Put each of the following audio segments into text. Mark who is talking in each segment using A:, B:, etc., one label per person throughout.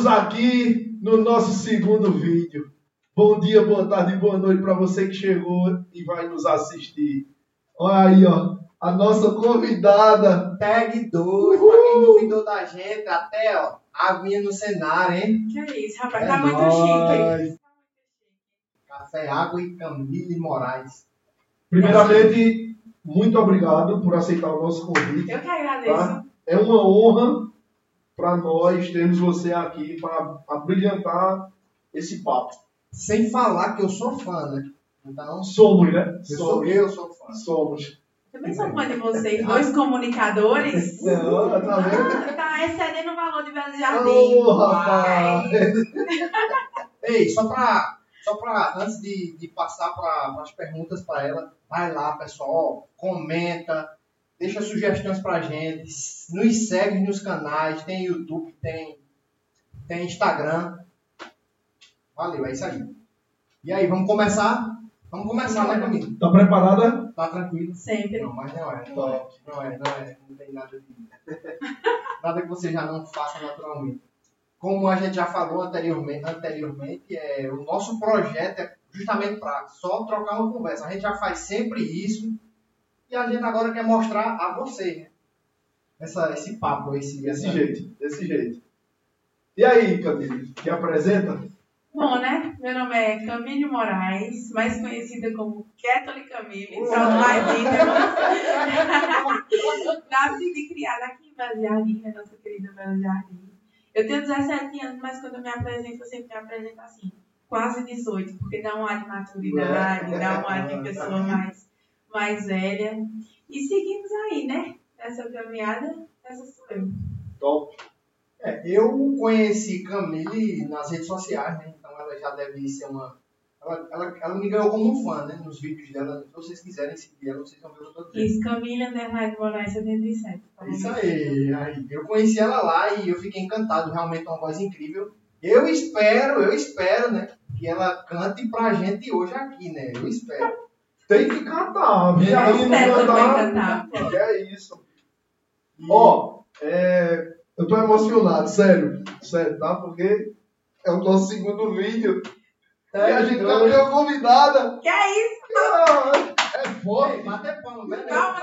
A: Estamos aqui no nosso segundo vídeo. Bom dia, boa tarde e boa noite para você que chegou e vai nos assistir. Olha aí, ó, a nossa convidada.
B: Tag 2, pra quem duvidou da gente, até ó, aguinha no cenário, hein?
C: Que é isso, rapaz,
B: É
C: tá muito
B: nóis.
C: chique.
B: Café, água e Camille Moraes.
A: Primeiramente, muito obrigado por aceitar o nosso convite.
C: Eu que agradeço.
A: Tá? É uma honra para nós termos você aqui para abrilhantar esse papo.
B: Sem falar que eu sou fã, né? Então,
A: Somos, né?
B: eu sou
A: Somos.
B: eu, sou fã.
A: Somos.
C: Também sou fã de vocês, dois comunicadores.
A: Não, tá vendo?
C: Ah, tá excedendo o valor de Belo Jardim.
A: Ô, rapaz!
B: Ei, só pra, só pra antes de, de passar para as perguntas para ela, vai lá, pessoal, comenta, deixa sugestões pra gente, nos segue nos canais, tem YouTube, tem, tem Instagram. Valeu, é isso aí. E aí, vamos começar? Vamos começar, né, Camila?
A: Tá preparada?
B: Tá tranquilo?
C: Sempre.
B: Não, mas não é, não é, não é, não é, não tem nada de nada que você já não faça naturalmente. Como a gente já falou anteriormente, anteriormente é, o nosso projeto é justamente para só trocar uma conversa. A gente já faz sempre isso e a gente agora quer mostrar a você, né? Essa, esse papo, esse,
A: Desse
B: essa-
A: jeito, desse jeito. E aí, Camille, te apresenta?
C: Bom, né? Meu nome é Camille Moraes, mais conhecida como Kathleen Camille,
B: Uau.
C: para mais íntimos. Nascida e criada aqui em Belo Jardim, né? Nossa querida Belo Jardim. Eu tenho 17 anos, mas quando eu me apresento, eu sempre me apresento assim, quase 18, porque dá um ar de maturidade, dá um ar de pessoa mais, mais velha. E seguimos aí, né? Nessa caminhada, essa sou eu.
A: Top.
B: É, eu conheci Camille nas redes sociais, né? Então ela já deve ser uma. Ela, ela, ela me ganhou como fã, né? Nos vídeos dela. Se vocês quiserem seguir ela, vocês vão ver o tô dizendo.
C: Isso, Camille Underline Moraes 77. tá bom?
B: Isso aí, aí. Eu conheci ela lá e eu fiquei encantado. Realmente é uma voz incrível. Eu espero, eu espero, né? Que ela cante pra gente hoje aqui, né? Eu espero.
A: Tem que cantar, viu?
B: Eu
A: Aí não cantar, Que é isso. Ó, é, eu tô emocionado, sério. Sério, tá? Porque é o nosso segundo vídeo. E a gente também é convidada.
C: Que é isso?
A: É
B: Ei,
A: forte.
B: bater palma, né?
C: Calma,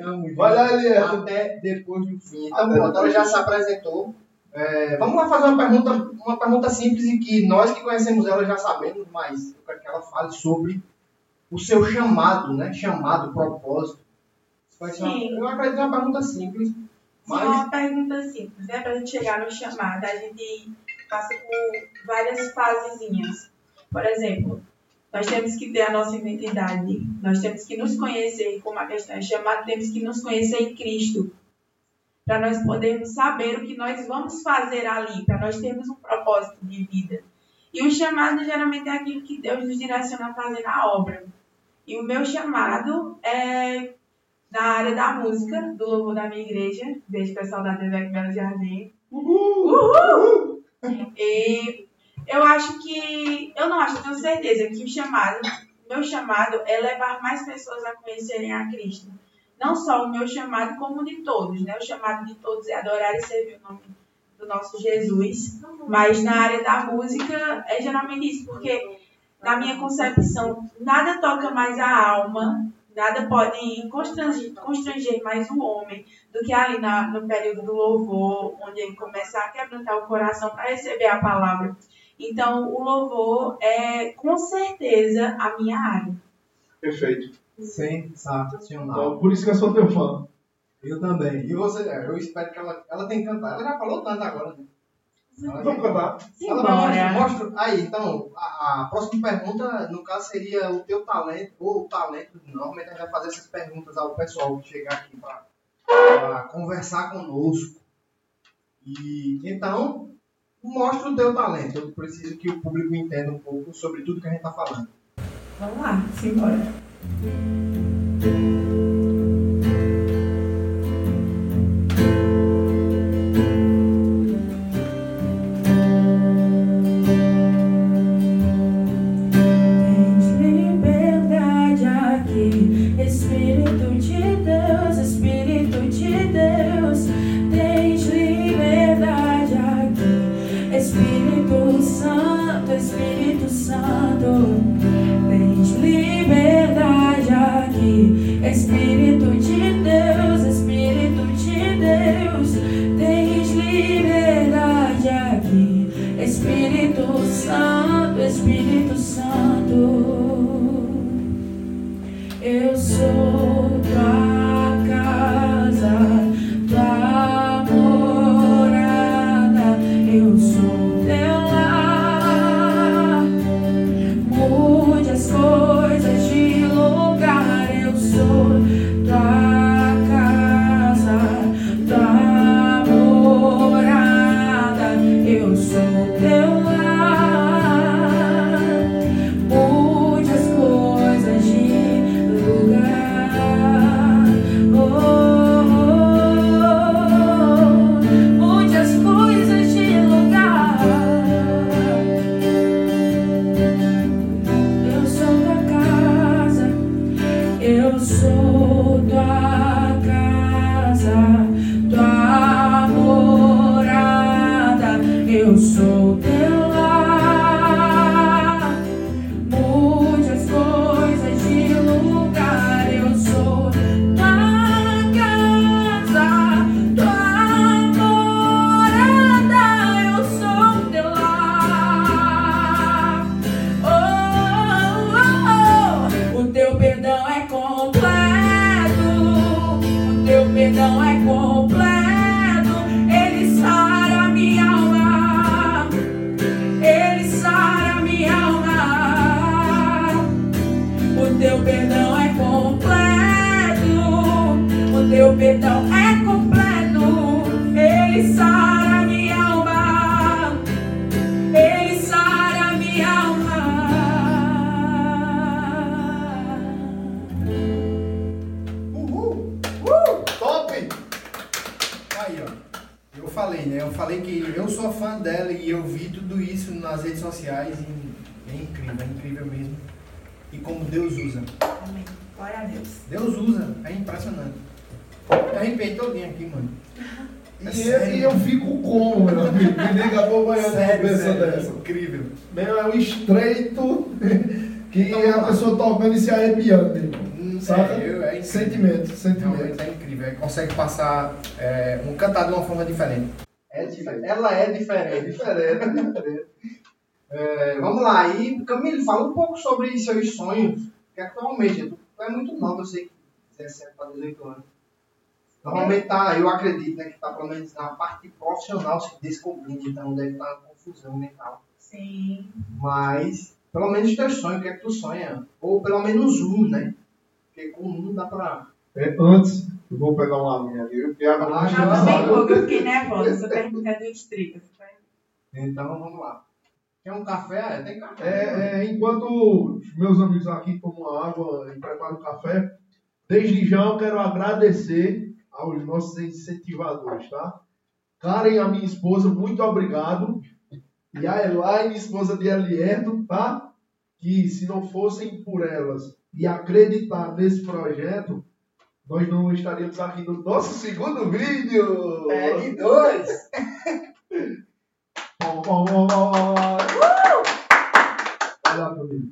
B: junto.
A: Elias.
B: Até depois do fim. Pronto, ela já se apresentou. É, vamos lá fazer uma pergunta, uma pergunta simples e que nós que conhecemos ela já sabemos, mas eu quero que ela fale sobre o seu chamado, né? Chamado, propósito. Vai ser uma- eu acredito que é uma pergunta simples,
C: Sim,
B: mas
C: uma pergunta simples, né? Pra gente chegar no chamado, a gente passa por várias fasezinhas. Por exemplo, nós temos que ter a nossa identidade, nós temos que nos conhecer, como a questão é chamada, temos que nos conhecer em Cristo. Para nós podermos saber o que nós vamos fazer ali, para nós termos um propósito de vida. E o chamado geralmente é aquilo que Deus nos direciona a fazer na obra. E o meu chamado é na área da música, do louvor da minha igreja. Beijo pessoal da TV Belo Jardim. Uhul! E eu acho que, eu não acho, eu tenho certeza que o chamado, meu chamado é levar mais pessoas a conhecerem a Cristo. Não só o meu chamado, como de todos, né? O chamado de todos é adorar e servir o nome do nosso Jesus. Mas na área da música é geralmente isso, porque na minha concepção, nada toca mais a alma, nada pode constranger, constranger mais o homem do que ali na, no período do louvor, onde ele começa a quebrantar o coração para receber a palavra. Então, o louvor é com certeza a minha área.
A: Perfeito.
B: Sensacional.
A: Então, por isso que eu sou teu fã.
B: Eu também. E você, é, eu espero que ela, ela tenha cantado. Ela já falou tanto agora, né?
A: Vamos cantar.
B: Ela mostra, mostra. Aí, então, a, a próxima pergunta, no caso, seria o teu talento, ou o talento. Normalmente a gente vai fazer essas perguntas ao pessoal que chegar aqui para conversar conosco. E então, mostra o teu talento. Eu preciso que o público entenda um pouco sobre tudo que a gente está falando.
C: Vamos lá, simbora. Thank you. Espírito Santo, eu sou teu
B: falei, né? Eu falei que eu sou fã dela e eu vi tudo isso nas redes sociais e é incrível, é incrível mesmo. E como Deus usa.
C: Amém. Glória a Deus.
B: Deus usa, é impressionante. Eu arrepiei todinho aqui, mano. É
A: E,
B: sério.
A: eu, e eu fico como, meu amigo? Me liga uma
B: Sério,
A: cabeça
B: sério,
A: dessa.
B: incrível.
A: Meu, é um estreito que
B: Então,
A: é a pessoa tocando e se arrepiando.
B: Hum,
A: Saca?
B: É, eu- é.
A: Sentimento, sentimento.
B: É. Ele consegue passar é, um cantar de uma forma diferente. É diferente. Ela é
A: É
B: diferente.
A: diferente, é diferente.
B: É, vamos lá, e Camilo, fala um pouco sobre seus sonhos. Que é que tu é muito nova, eu sei que 17 para 18 anos. Normalmente tá, eu acredito né, que tá pelo menos na parte profissional se descobrindo, então deve estar uma confusão mental.
C: Sim.
B: Mas, pelo menos teus sonhos, o que é que tu sonha? Ou pelo menos um, né? Porque com um dá pra.
A: É, antes, eu vou pegar uma linha ali, porque agora
B: Ah, já
C: Não, pouco, eu fiquei nervosa. Essa pergunta é do distrito.
B: Então vamos lá. Quer um café? É, tem café.
A: É, é, enquanto os meus amigos aqui tomam água e preparam café, desde já eu quero agradecer aos nossos incentivadores, tá? Karen, a minha esposa, muito obrigado. E a Elaine, esposa de Elierto, tá? Que se não fossem por elas e acreditar nesse projeto, nós não estaríamos aqui no nosso segundo vídeo.
B: Pegue dois!
A: Bom, bom, bom, família.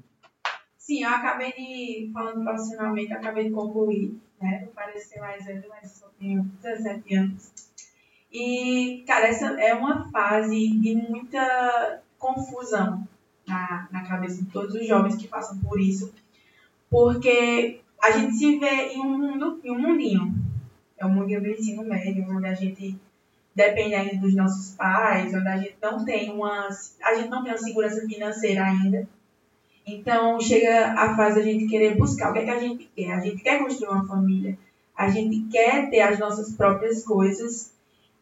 C: Sim, eu acabei de, falando profissionalmente, acabei de concluir, né? Vou parecer mais velho, mas só tenho 17 anos. E, cara, essa é uma fase de muita confusão na, na cabeça de todos os jovens que passam por isso, porque a gente se vê em um mundo, em um mundinho. É o mundinho do ensino médio, onde a gente depende ainda dos nossos pais, onde a gente não tem uma, a gente não tem uma segurança financeira ainda. Então chega a fase da gente querer buscar o que é que a gente quer. A gente quer construir uma família, a gente quer ter as nossas próprias coisas.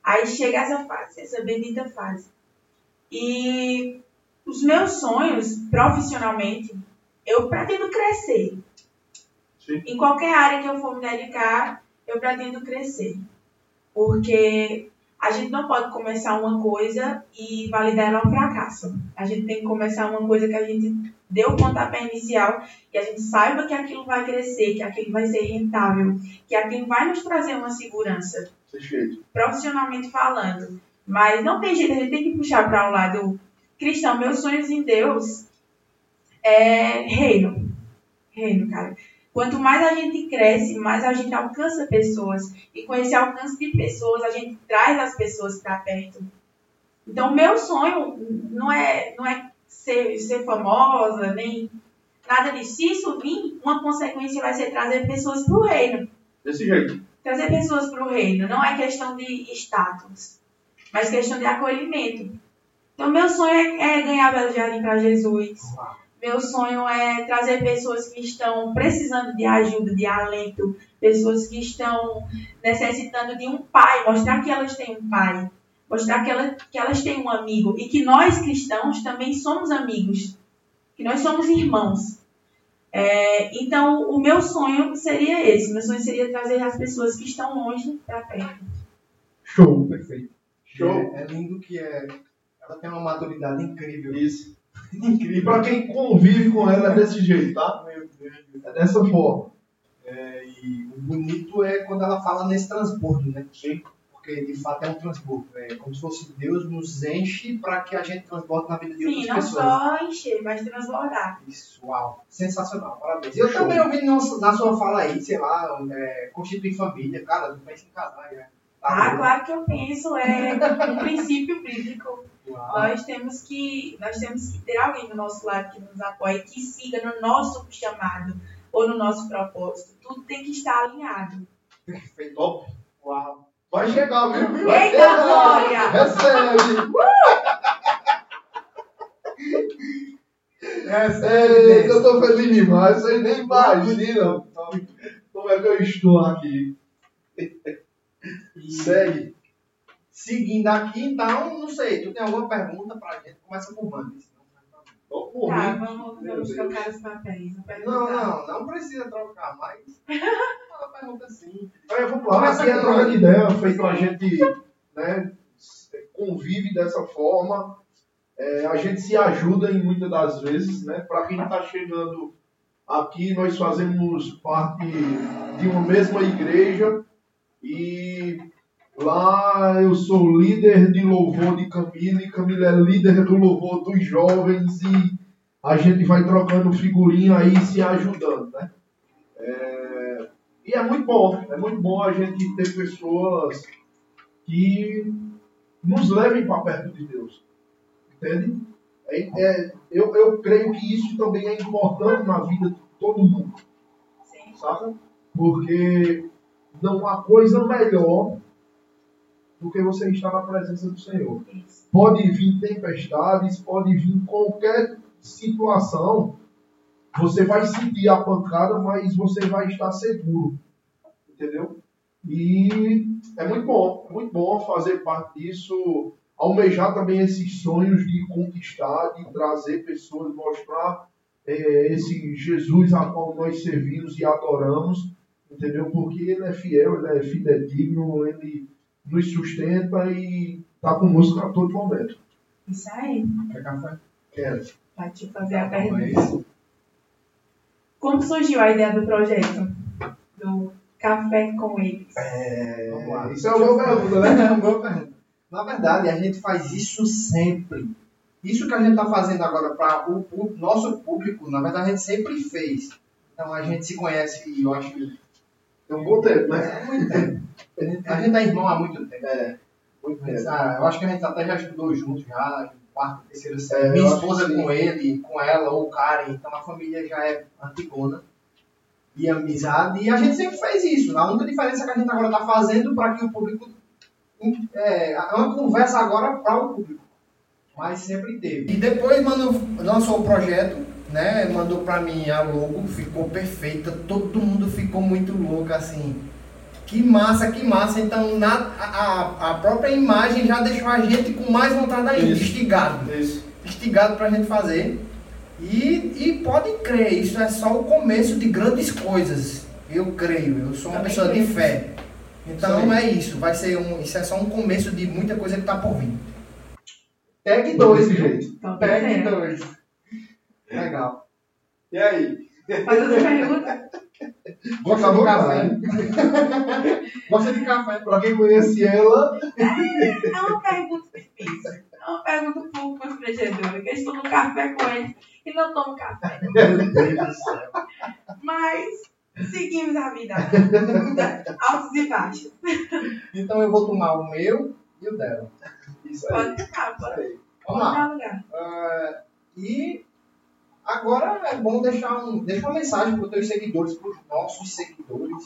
C: Aí chega essa fase, essa bendita fase. E os meus sonhos, profissionalmente, eu pretendo crescer.
A: Sim.
C: Em qualquer área que eu for me dedicar, eu pretendo crescer. Porque a gente não pode começar uma coisa e validar ela um fracasso. A gente tem que começar uma coisa que a gente deu o pontapé inicial e a gente saiba que aquilo vai crescer, que aquilo vai ser rentável, que aquilo vai nos trazer uma segurança,
A: Perfeito.
C: profissionalmente falando. Mas não tem jeito, a gente tem que puxar para um lado cristão. Meus sonhos em Deus é reino. Reino, cara. Quanto mais a gente cresce, mais a gente alcança pessoas. E com esse alcance de pessoas, a gente traz as pessoas para perto. Então, meu sonho não é, não é ser, ser famosa, nem nada disso. Se isso vir, uma consequência vai ser trazer pessoas para o reino.
A: Desse jeito.
C: Trazer pessoas para o reino. Não é questão de status, mas questão de acolhimento. Então, meu sonho é, é ganhar Belo Jardim para Jesus. Meu sonho é trazer pessoas que estão precisando de ajuda, de alento, pessoas que estão necessitando de um pai, mostrar que elas têm um pai, mostrar que, ela, que elas têm um amigo e que nós cristãos também somos amigos, que nós somos irmãos. É, então, o meu sonho seria esse: meu sonho seria trazer as pessoas que estão longe para perto.
A: Show.
B: Perfeito.
A: Show.
B: É, é lindo que é, ela tem uma maturidade incrível.
A: Isso. E para quem convive com ela é desse jeito, tá? É dessa forma.
B: É, e o bonito é quando ela fala nesse transbordo, né? Sim. Porque de fato é um transbordo. É como se fosse Deus nos enche para que a gente transborde na vida de
C: Sim,
B: outras
C: não
B: pessoas.
C: só encher, mas transbordar.
B: Isso, uau. Sensacional, parabéns. Eu
A: Show.
B: também ouvi na sua fala aí, sei lá, é, constituir família. Cara, não pensa em casar, né?
C: Ah, claro que eu penso, é um princípio bíblico.
B: Uau.
C: Nós temos que nós temos que ter alguém do nosso lado que nos apoie, que siga no nosso chamado ou no nosso propósito. Tudo tem que estar alinhado.
B: Perfeito. Uau.
A: Vai chegar, viu? Vai
C: Eita,
A: chegar.
C: Glória!
A: Recebe!
B: Recebe,
A: Eita, eu tô feliz demais. Vocês nem imaginam como é que eu estou aqui. Segue.
B: Seguindo aqui, então, não sei, tu tem alguma pergunta pra gente? Começa por Mandy.
A: Tô por
C: Tá,
A: mim.
C: vamos, vamos trocar os papéis.
B: Não, não, não precisa trocar, mas uma pergunta assim.
A: É, vamos lá, aqui é troca de ideia, feito a gente né, convive dessa forma, é, a gente se ajuda em muitas das vezes, né? Para quem está chegando aqui, nós fazemos parte de uma mesma igreja e lá eu sou líder de louvor de Camila e Camila é líder do louvor dos jovens e a gente vai trocando figurinha aí, se ajudando, né? É, e é muito bom, é muito bom a gente ter pessoas que nos levem para perto de Deus. Entende? É, é, eu, eu creio que isso também é importante na vida de todo mundo,
C: Sim.
A: sabe? Porque não há coisa melhor do que você estar na presença do Senhor. Pode vir tempestades, pode vir qualquer situação, você vai sentir a pancada, mas você vai estar seguro. Entendeu? E é muito bom, é muito bom fazer parte disso, almejar também esses sonhos de conquistar, de trazer pessoas, mostrar eh, esse Jesus a qual nós servimos e adoramos, entendeu? Porque ele é fiel, ele é fidedigno, ele nos sustenta e está conosco a todo momento.
C: Isso aí.
B: Quer café?
A: Quero.
C: Vai te fazer a
B: É
C: pergunta. Como surgiu a ideia do projeto? Do Café com eles?
A: É,
B: Vamos lá.
A: Isso é uma boa pergunta, né?
B: É uma boa pergunta. Na verdade, a gente faz isso sempre. Isso que a gente está fazendo agora para o, o nosso público, na verdade, a gente sempre fez. Então a gente se conhece, eu acho que
A: É um bom tempo, né?
B: há muito tempo. A gente- é irmão há muito tempo.
A: É, muito tempo.
B: ah, eu acho que a gente até já estudou junto, já, em quarta, terceira série. Minha esposa
A: sim.
B: com ele, com ela, ou Karen, então a família já é antigona. E amizade, e a gente sempre fez isso. A única diferença que a gente agora está fazendo para que o público. É, é uma conversa agora para o público. Mas sempre teve. E depois mandou, lançou o projeto, né, mandou pra mim a logo, ficou perfeita, todo mundo ficou muito louco assim. Que massa, que massa. Então na, a, a própria imagem já deixou a gente com mais vontade ainda,
A: isso,
B: instigado.
A: Isso.
B: Instigado pra gente fazer. E, e pode crer, isso é só o começo de grandes coisas. Eu creio, eu sou uma
C: Também
B: pessoa de fé. Então
A: Sim.
B: é isso, vai ser um, isso é só um começo de muita coisa que tá por vir. pegue
A: dois
C: gente.
B: Tá
C: pegue
B: dois. Legal.
A: E aí?
C: Faz outra pergunta?
B: Gosta de café? Gosta de café?
A: Pra quem conhece ela,
C: É uma pergunta difícil. É uma pergunta um pouco constrangedora. Que eu estou no café com eles e não tomo café.
B: Meu Deus do céu.
C: Mas seguimos a vida. Altos e baixos.
B: Então eu vou tomar o meu e o dela.
A: Isso aí.
C: Pode ficar, pode,
B: Vamos lá. Ah, e agora é bom deixar, um, deixar uma mensagem para os teus seguidores, para os nossos seguidores.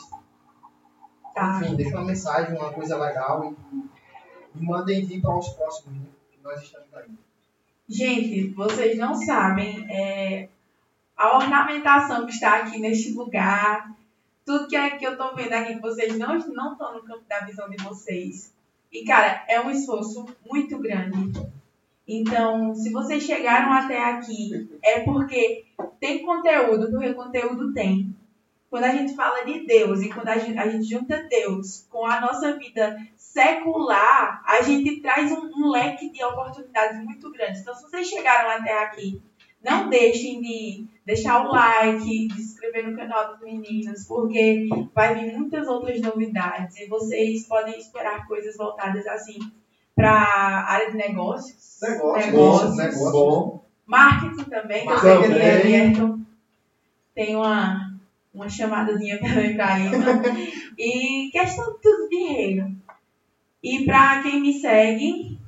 C: Tá.
B: Enfim, deixa uma mensagem, uma coisa legal e, e mandem vir para os próximos, né? Que nós estamos aí.
C: Gente, vocês não sabem é, a ornamentação que está aqui neste lugar, tudo que, é, que eu tô vendo aqui, vocês não não estão no campo da visão de vocês. E, cara, é um esforço muito grande. Então, se vocês chegaram até aqui, é porque tem conteúdo, porque conteúdo tem. Quando a gente fala de Deus e quando a gente, a gente junta Deus com a nossa vida secular, a gente traz um, um leque de oportunidades muito grandes. Então, se vocês chegaram até aqui, não deixem de deixar o like, de se inscrever no canal dos meninos, porque vai vir muitas outras novidades e vocês podem esperar coisas voltadas assim para a área de negócios,
B: Negócios,
C: negócios.
A: Bom.
C: marketing também, que eu sei que é Everton. Tem uma, uma chamadazinha para mim para E questão de tudo de reino. E para quem me segue,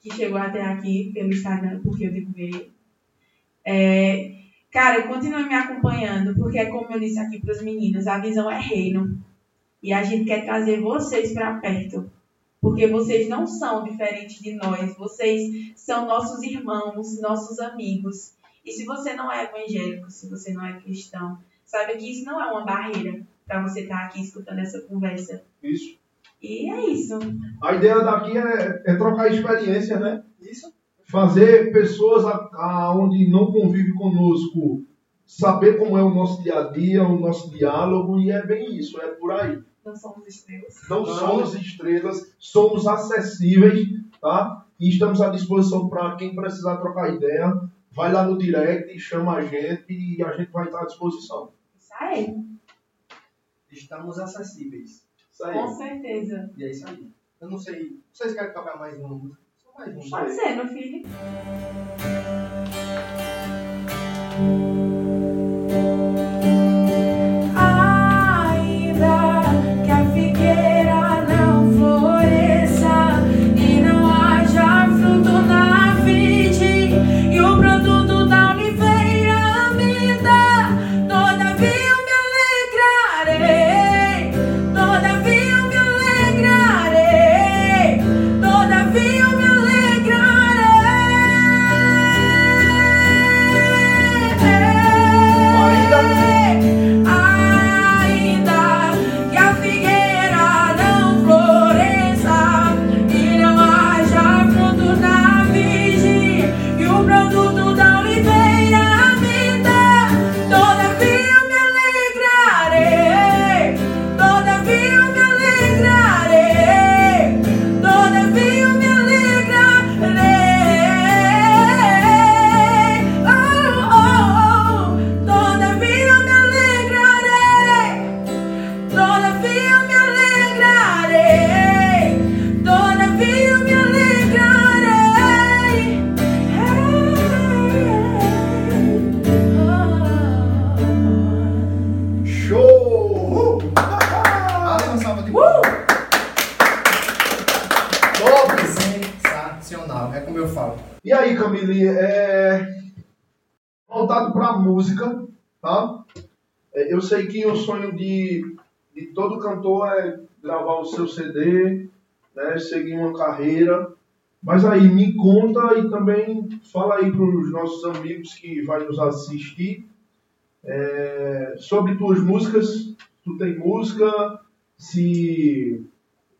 C: que chegou até aqui pelo Instagram, porque eu digo ver, é, cara, continue me acompanhando, porque é como eu disse aqui para os meninos, a visão é reino. E a gente quer trazer vocês para perto. Porque vocês não são diferentes de nós, vocês são nossos irmãos, nossos amigos. E se você não é evangélico, se você não é cristão, saiba que isso não é uma barreira para você estar aqui escutando essa conversa.
A: Isso.
C: E é isso.
A: A ideia daqui é, é trocar experiência, né?
B: Isso.
A: Fazer pessoas a- aonde não convivem conosco saber como é o nosso dia a dia, o nosso diálogo, e é bem isso, é por aí.
C: Não somos estrelas.
A: Não somos estrelas, somos acessíveis, tá? E estamos à disposição para quem precisar trocar ideia. Vai lá no direct, chama a gente e a gente vai estar à disposição.
C: Isso aí.
B: Estamos acessíveis.
A: Isso aí.
C: Com certeza.
B: E é isso aí. Eu não sei. Vocês querem tocar mais uma música? Só mais uma.
C: Pode ser, meu filho.
B: Sensacional. É como eu falo.
A: E aí, Camille, é... voltado para a música, tá? É, Eu sei que o sonho de, de todo cantor é gravar o seu CD, né? seguir uma carreira. Mas aí, me conta e também fala aí para os nossos amigos que vai nos assistir é, sobre tuas músicas. Tu tem música, se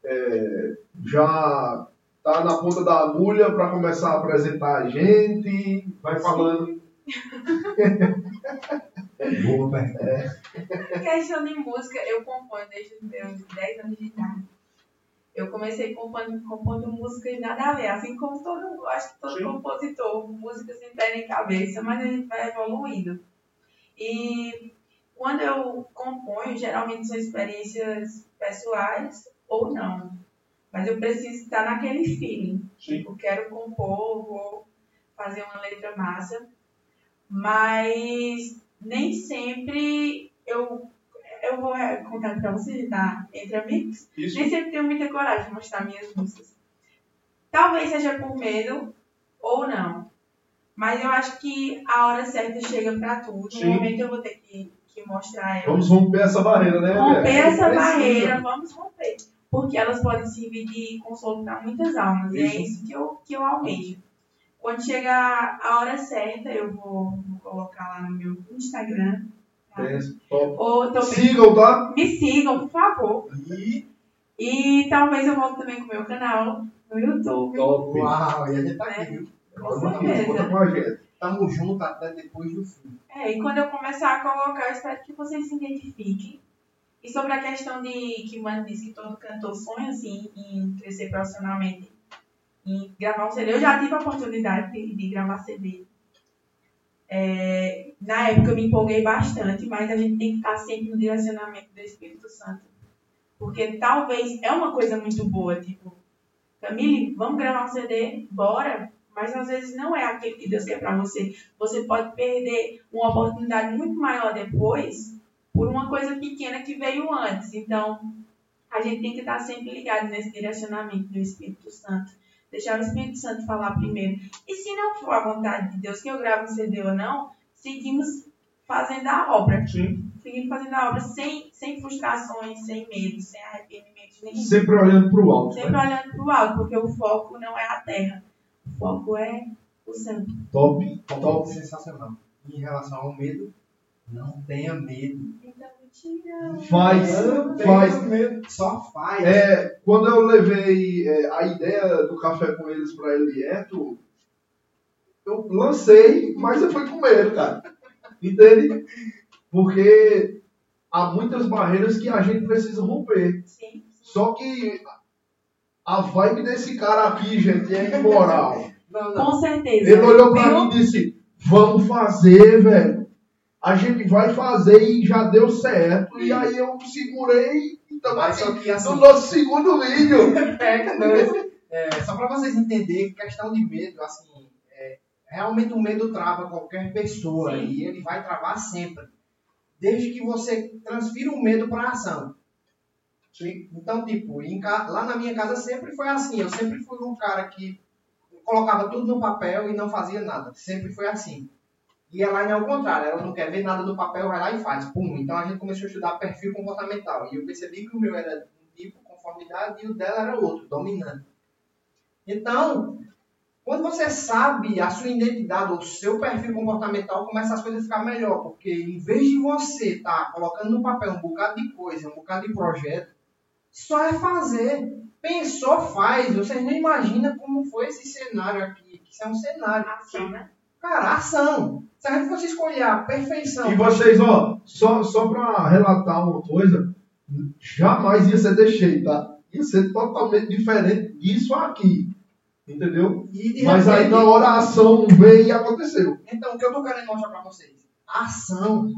A: é, já tá na ponta da agulha para começar a apresentar a gente, vai falando.
B: Boa pergunta.
C: questão de música, eu componho desde os meus 10 anos de idade. Eu comecei compondo, compondo músicas nada a ver, assim como todo, acho que todo
A: Sim.
C: compositor, música sem pé nem cabeça, mas a gente vai evoluindo. E quando eu componho, geralmente são experiências pessoais ou não. Mas eu preciso estar naquele feeling.
A: Sim.
C: Tipo, quero compor, vou fazer uma letra massa. Mas nem sempre eu, eu eu vou é, contar pra você, tá? Entre amigos.
A: Isso.
C: Nem sempre tenho muita coragem de mostrar minhas músicas. Talvez seja por medo ou não. Mas eu acho que a hora certa chega pra tudo.
A: Sim.
C: No momento eu vou ter que, que mostrar ela.
A: Vamos romper essa barreira, né?
C: romper essa
B: precisa.
C: barreira, vamos romper. Porque elas podem servir de consolo para muitas almas. E é
A: Isso.
C: que eu, que eu almejo. Quando chegar a hora certa, eu vou, vou colocar lá no meu Instagram. tá?
A: É.
C: Ou também
A: Sigam, tá?
C: me sigam, por favor.
B: E,
C: E talvez eu volte também com o meu canal no YouTube.
A: Top.
B: uau, e a gente tá aqui, viu?
C: Com certeza.
A: conta com a gente.
B: Tamo junto até depois do fim.
C: É, e quando eu começar a colocar, eu espero que vocês se identifiquem. E sobre a questão de que o Mano disse que todo cantor sonha assim, em crescer profissionalmente, em gravar um CD. Eu já tive a oportunidade de, de gravar CD. É, na época eu me empolguei bastante, mas a gente tem que estar sempre no direcionamento do Espírito Santo. Porque talvez é uma coisa muito boa, tipo, Camille, vamos gravar um CD? Bora! Mas às vezes não é aquilo que Deus quer pra você. Você pode perder uma oportunidade muito maior depois por uma coisa pequena que veio antes. Então, a gente tem que estar sempre ligado nesse direcionamento do Espírito Santo. Deixar o Espírito Santo falar primeiro. E se não for a vontade de Deus que eu grave um CD ou não, seguimos fazendo a obra.
A: Sim.
C: Seguimos fazendo a obra sem, sem frustrações, sem medo, sem arrependimentos nenhum.
A: Sempre olhando pro alto.
C: Sempre
A: Né?
C: olhando para o alto, porque o foco não é a terra. O foco é o céu.
A: Top,
B: Top,
A: top.
B: sensacional. Em relação ao medo, não tenha medo.
A: Faz, faz.
B: medo. Só faz.
A: É, quando eu levei é, a ideia do café com eles pra Elieto, eu lancei, mas eu fui com medo, cara. Entende? Porque há muitas barreiras que a gente precisa romper.
C: Sim.
A: Só que a vibe desse cara aqui, gente, é imoral.
B: Não, não.
C: Com certeza.
A: Ele olhou pra
C: Viu?
A: mim e disse: Vamos fazer, velho. A gente vai fazer e já deu certo. E aí eu segurei e estamos
B: Mas só
A: aqui
B: que assim,
A: no nosso segundo vídeo.
B: É, não, é, só para vocês entenderem, questão de medo, assim, é, realmente o medo trava qualquer pessoa
C: Sim.
B: e ele vai travar sempre, desde que você transfira o medo para ação. Sim. Então, tipo, em lá na minha casa sempre foi assim, eu sempre fui um cara que colocava tudo no papel e não fazia nada, sempre foi assim. E ela é ao contrário, ela não quer ver nada do papel, vai lá e faz, pum. Então a gente começou a estudar perfil comportamental e eu percebi que o meu era um tipo, conformidade, e o dela era outro, dominante. Então, quando você sabe a sua identidade, o seu perfil comportamental, começa as coisas a ficar melhor. Porque em vez de você estar colocando no papel um bocado de coisa, um bocado de projeto, só é fazer. Pensou, faz. Vocês nem imaginam como foi esse cenário aqui. Isso é um cenário.
C: Ação, né?
B: Cara, ação. Se a gente fosse escolher a perfeição.
A: E vocês, ó, só, só pra relatar uma coisa, jamais ia ser jeito, tá? Ia ser totalmente diferente disso aqui. Entendeu?
B: De
A: Mas aí na hora a ação veio e aconteceu.
B: Então, o que eu tô querendo mostrar para vocês? A ação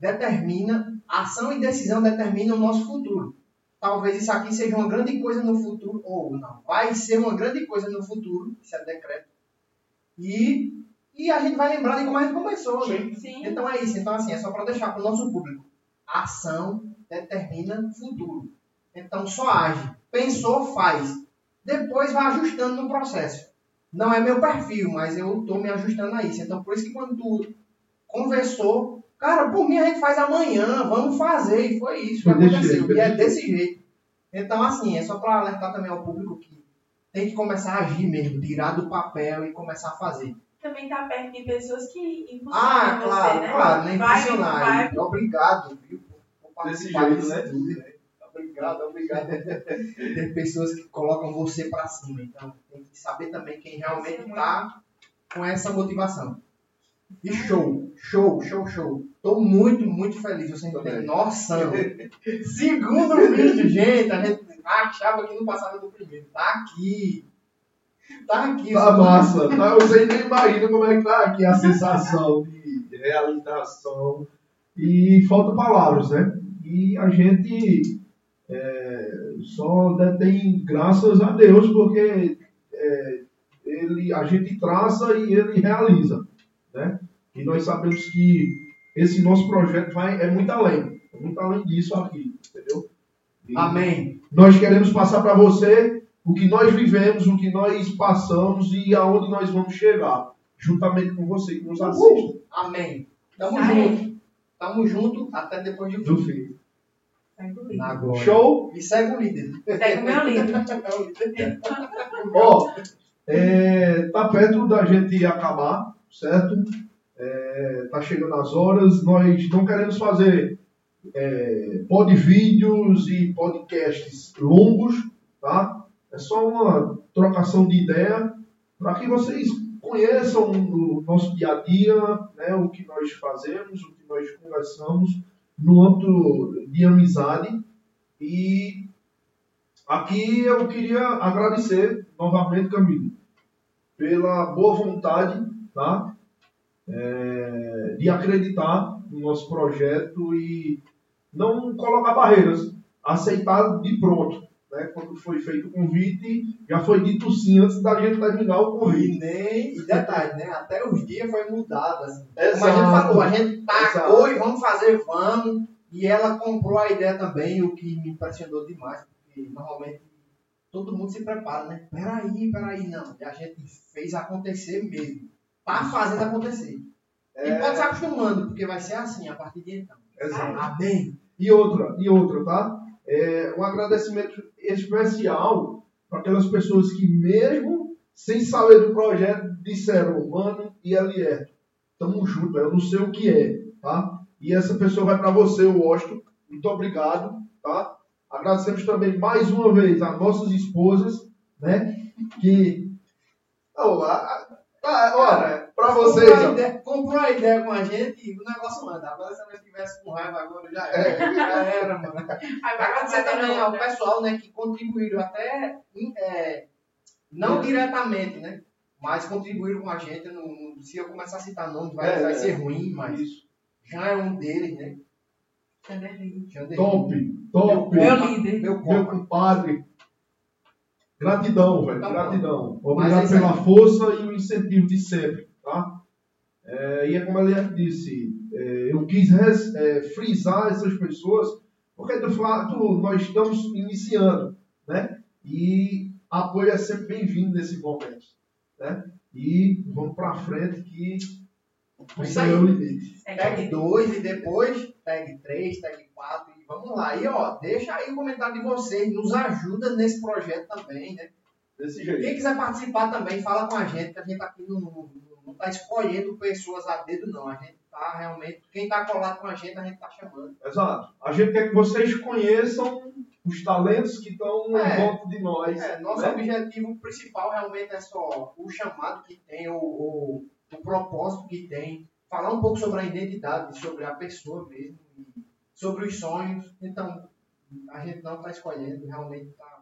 B: determina, ação e decisão determinam o nosso futuro. Talvez isso aqui seja uma grande coisa no futuro, ou não. Vai ser uma grande coisa no futuro, isso é decreto. E, e a gente vai lembrar de como a gente começou. né?
C: Sim.
B: Então é isso. Então, assim, é só para deixar para o nosso público. Ação determina futuro. Então, só age. Pensou, faz. Depois vai ajustando no processo. Não é meu perfil, mas eu estou me ajustando a isso. Então, por isso que quando tu conversou, cara, por mim a gente faz amanhã, vamos fazer. E foi isso que aconteceu.
A: jeito,
B: e é
A: desse
B: desse jeito. Então, assim, é só para alertar também ao público que tem que começar a agir mesmo, tirar do papel e começar a fazer.
C: Também tá perto de pessoas que impulsionam
B: Ah,
C: você,
B: claro,
C: né?
B: claro, né?
C: Vai,
B: Impulsionar.
C: vai.
B: Obrigado, viu? por-
A: Desse jeito, né?
B: tudo, né? Obrigado, obrigado. Tem pessoas que colocam você pra cima, então tem que saber também quem realmente
C: Sim,
B: tá com essa motivação. E show, show, show, show. Tô muito, muito feliz, vocês não
A: Também.
B: noção. Segundo vídeo, gente, a gente achava que não passava do primeiro. Tá aqui. Tá aqui.
A: Tá massa. Tá? Vocês nem imaginam como é que tá aqui a sensação de realização. E faltam palavras, né? E a gente é, só detém graças a Deus, porque é, ele, a gente traça e ele realiza. Né? E nós sabemos que esse nosso projeto vai, é muito além. muito além disso aqui, entendeu? E
B: Amém.
A: Nós queremos passar para você o que nós vivemos, o que nós passamos e aonde nós vamos chegar, juntamente com você que nos assiste.
B: Amém. Tamo
C: Amém.
B: junto. Tamo junto até depois de
A: Do fim.
C: Segue o líder.
B: Na glória.
A: Show?
B: E segue o líder.
C: Segue o meu líder.
A: Ó, é, tá perto da gente acabar, certo? É, tá chegando as horas. Nós não queremos fazer é, pod vídeos e podcasts longos, tá? É só uma trocação de ideia para que vocês conheçam o nosso dia a dia, né, o que nós fazemos, o que nós conversamos no âmbito de amizade. E aqui eu queria agradecer novamente, Camilo, pela boa vontade, tá? É, de acreditar no nosso projeto e não colocar barreiras, aceitar de pronto. Né? Quando foi feito o convite, já foi dito sim antes da gente terminar o
B: E
A: convite.
B: nem, e detalhe, né? Até os dias foi mudado. Assim. Como
A: Exato.
B: a gente falou, a gente tacou
A: Exato.
B: e vamos fazer, vamos. E ela comprou a ideia também, o que me impressionou demais, porque normalmente todo mundo se prepara, né? Peraí, peraí, não. E a gente fez acontecer mesmo. Tá fazendo acontecer. E pode se acostumando, porque vai ser assim a partir de então.
A: Exato.
B: Amém.
A: E outra, e outra, tá? É, um agradecimento especial para aquelas pessoas que, mesmo sem saber do projeto, disseram, mano e Elierto, tamo junto, eu não sei o que é, tá? E essa pessoa vai para você, Washington. Muito obrigado, tá? Agradecemos também mais uma vez às nossas esposas, né? Que. Oh, a- a- a- olha, para vocês,
B: comprou,
A: ó,
B: ideia, comprou a ideia com a gente e o negócio anda. Agora se nós tivesse com raiva agora, já era. Já era, mano. Agradecer também ao
C: outra.
B: pessoal né, que contribuíram até, é, não diretamente, né? Mas contribuíram com a gente. não- se eu começar a citar nomes, vai,
A: É,
B: vai
A: é.
B: ser ruim, mas
A: isso.
B: já é um deles, né?
C: Chanderly.
B: Janderley.
A: Top, top.
C: Meu líder.
B: Meu
A: Meu
B: copo.
A: compadre. Gratidão, velho.
B: Tá.
A: Gratidão.
B: É
A: Obrigado pela força e o incentivo de sempre, tá? É, e é como ele disse, é, eu quis res- é, frisar essas pessoas, porque de fato nós estamos iniciando, né? E apoio é sempre bem-vindo nesse momento, né? E vamos pra frente que
B: Isso
A: o limite.
C: Segue o
B: Tag
C: líder.
B: 2 e depois tag 3, tag 4 e vamos lá. E ó, deixa aí o comentário de vocês, nos ajuda nesse projeto também, né?
A: Desse jeito.
B: Quem quiser participar também, fala com a gente, que a gente aqui não, não tá escolhendo pessoas a dedo, não. A gente tá realmente, quem tá colado com a gente, a gente tá chamando.
A: Exato. A gente quer que vocês conheçam os talentos que estão
B: É.
A: em volta de nós.
B: É, nosso
A: né?
B: objetivo principal realmente é só o chamado que tem, o, o, o propósito que tem, falar um pouco sobre a identidade, sobre a pessoa mesmo, sobre os sonhos. Então, a gente não está escolhendo, realmente tá.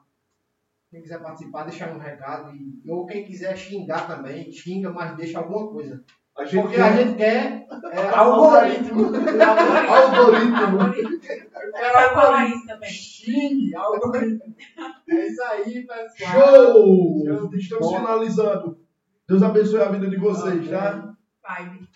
B: Quem quiser participar, deixa aí um recado. E, ou quem quiser xingar também, xinga, mas deixa alguma coisa.
A: A gente
B: Porque
A: quer
B: a gente quer é, algoritmo.
A: algoritmo.
C: Quero falar isso também.
B: Xingue, algoritmo. É isso aí, pessoal.
A: Show!
B: Show
A: Estamos
B: bola.
A: finalizando. Deus abençoe a vida de vocês, tá?
C: Vibe.